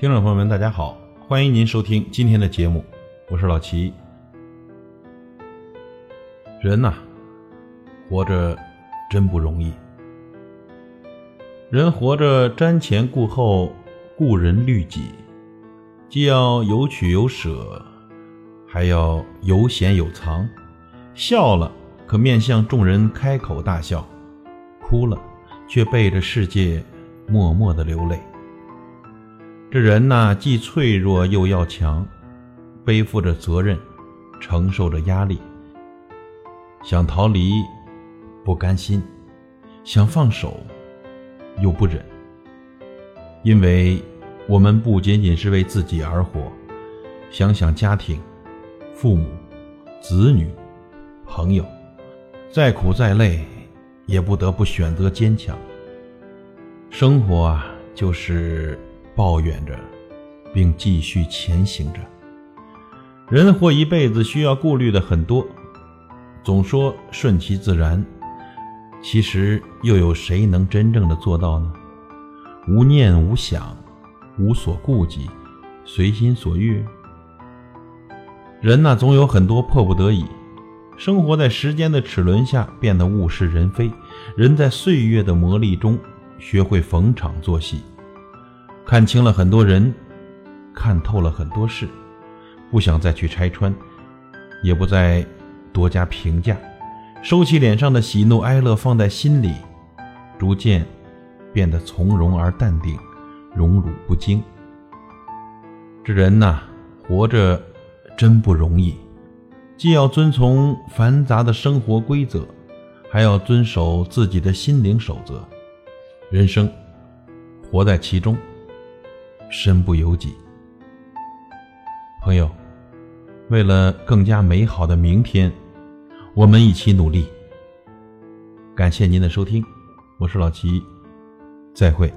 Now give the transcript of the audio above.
听众朋友们，大家好，欢迎您收听今天的节目，我是老齐。人呐，活着真不容易。人活着瞻前顾后，顾人虑己，既要有取有舍，还要有显有藏。笑了，可面向众人开口大笑；哭了，却背着世界默默的流泪。这人呐，既脆弱又要强，背负着责任，承受着压力。想逃离，不甘心；想放手，又不忍。因为我们不仅仅是为自己而活，想想家庭、父母、子女、朋友，再苦再累，也不得不选择坚强。生活啊，就是抱怨着，并继续前行着。人活一辈子，需要顾虑的很多。总说顺其自然，其实又有谁能真正的做到呢？无念无想，无所顾忌，随心所欲。人呐，总有很多迫不得已。生活在时间的齿轮下，变得物是人非。人在岁月的磨砺中，学会逢场作戏，看清了很多人，看透了很多事，不想再去拆穿，也不再多加评价，收起脸上的喜怒哀乐，放在心里，逐渐。变得从容而淡定，荣辱不惊。这人呐，活着真不容易，既要遵从繁杂的生活规则，还要遵守自己的心灵守则。人生，活在其中，身不由己。朋友，为了更加美好的明天，我们一起努力。感谢您的收听，我是老齐。再会。